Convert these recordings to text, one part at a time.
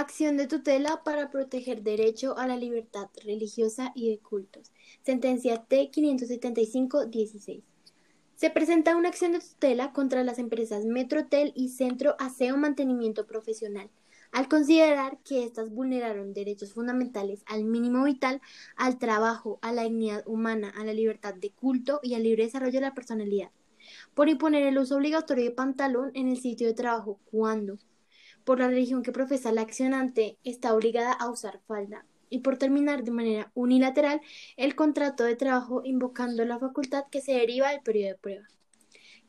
Acción de tutela para proteger derecho a la libertad religiosa y de cultos. Sentencia T-575-16. Se presenta una acción de tutela contra las empresas Metrotel y Centro Aseo Mantenimiento Profesional, al considerar que éstas vulneraron derechos fundamentales al mínimo vital, al trabajo, a la dignidad humana, a la libertad de culto y al libre desarrollo de la personalidad, por imponer el uso obligatorio de pantalón en el sitio de trabajo cuando, por la religión que profesa la accionante, está obligada a usar falda, y por terminar de manera unilateral el contrato de trabajo invocando la facultad que se deriva del periodo de prueba.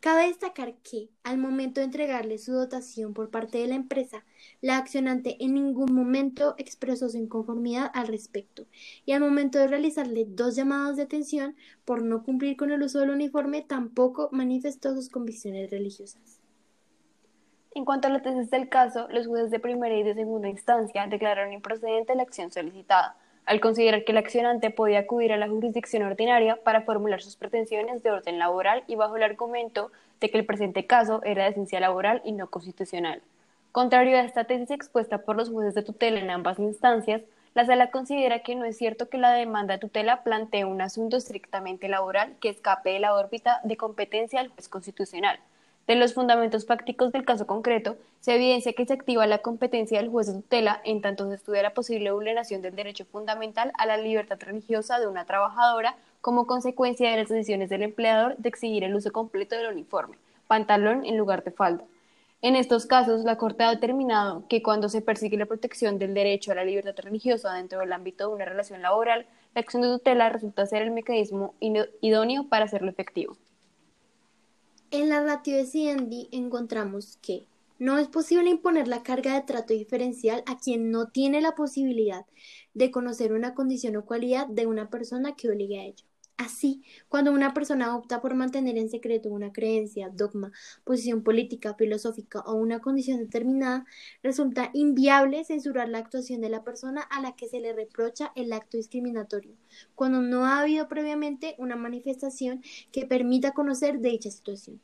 Cabe destacar que, al momento de entregarle su dotación por parte de la empresa, la accionante en ningún momento expresó su inconformidad al respecto, y al momento de realizarle dos llamados de atención por no cumplir con el uso del uniforme, tampoco manifestó sus convicciones religiosas. En cuanto a la tesis del caso, los jueces de primera y de segunda instancia declararon improcedente la acción solicitada, al considerar que el accionante podía acudir a la jurisdicción ordinaria para formular sus pretensiones de orden laboral y bajo el argumento de que el presente caso era de ciencia laboral y no constitucional. Contrario a esta tesis expuesta por los jueces de tutela en ambas instancias, la sala considera que no es cierto que la demanda de tutela plantee un asunto estrictamente laboral que escape de la órbita de competencia del juez constitucional, de los fundamentos fácticos del caso concreto, se evidencia que se activa la competencia del juez de tutela en tanto se estudia la posible vulneración del derecho fundamental a la libertad religiosa de una trabajadora como consecuencia de las decisiones del empleador de exigir el uso completo del uniforme, pantalón en lugar de falda. En estos casos, la Corte ha determinado que cuando se persigue la protección del derecho a la libertad religiosa dentro del ámbito de una relación laboral, la acción de tutela resulta ser el mecanismo idóneo para hacerlo efectivo. En la ratio de encontramos que no es posible imponer la carga de trato diferencial a quien no tiene la posibilidad de conocer una condición o cualidad de una persona que obligue a ello. Así, cuando una persona opta por mantener en secreto una creencia, dogma, posición política, filosófica o una condición determinada, resulta inviable censurar la actuación de la persona a la que se le reprocha el acto discriminatorio, cuando no ha habido previamente una manifestación que permita conocer de dicha situación.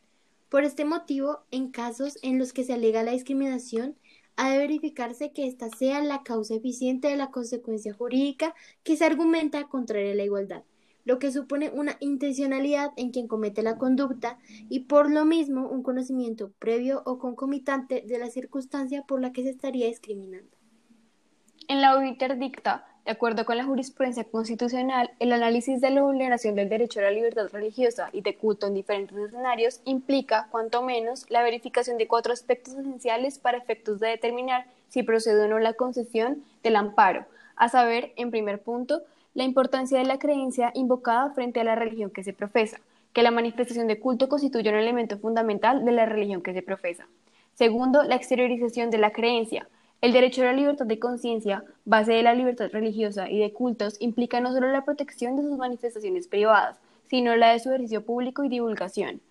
Por este motivo, en casos en los que se alega la discriminación, ha de verificarse que ésta sea la causa eficiente de la consecuencia jurídica que se argumenta contraria a la igualdad lo que supone una intencionalidad en quien comete la conducta y por lo mismo un conocimiento previo o concomitante de la circunstancia por la que se estaría discriminando. En la interdicta, de acuerdo con la jurisprudencia constitucional, el análisis de la vulneración del derecho a la libertad religiosa y de culto en diferentes escenarios implica, cuanto menos, la verificación de cuatro aspectos esenciales para efectos de determinar si procede o no la concesión del amparo, a saber, en primer punto, la importancia de la creencia invocada frente a la religión que se profesa, que la manifestación de culto constituye un elemento fundamental de la religión que se profesa. Segundo, la exteriorización de la creencia. El derecho a la libertad de conciencia, base de la libertad religiosa y de cultos, implica no solo la protección de sus manifestaciones privadas, sino la de su ejercicio público y divulgación.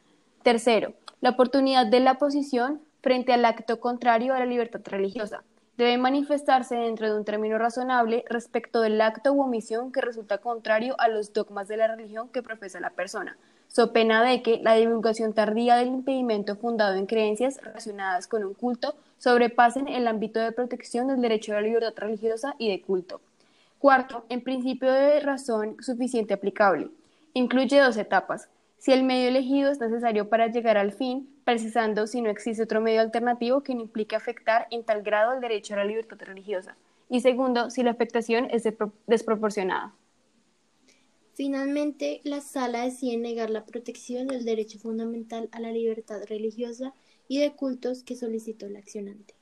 Tercero, la oportunidad de la posición frente al acto contrario a la libertad religiosa, debe manifestarse dentro de un término razonable respecto del acto u omisión que resulta contrario a los dogmas de la religión que profesa la persona, so pena de que la divulgación tardía del impedimento fundado en creencias relacionadas con un culto sobrepasen el ámbito de protección del derecho a la libertad religiosa y de culto. Cuarto, en principio de razón suficiente aplicable. Incluye dos etapas si el medio elegido es necesario para llegar al fin, precisando si no existe otro medio alternativo que no implique afectar en tal grado el derecho a la libertad religiosa. Y segundo, si la afectación es desproporcionada. Finalmente, la sala decide negar la protección del derecho fundamental a la libertad religiosa y de cultos que solicitó el accionante.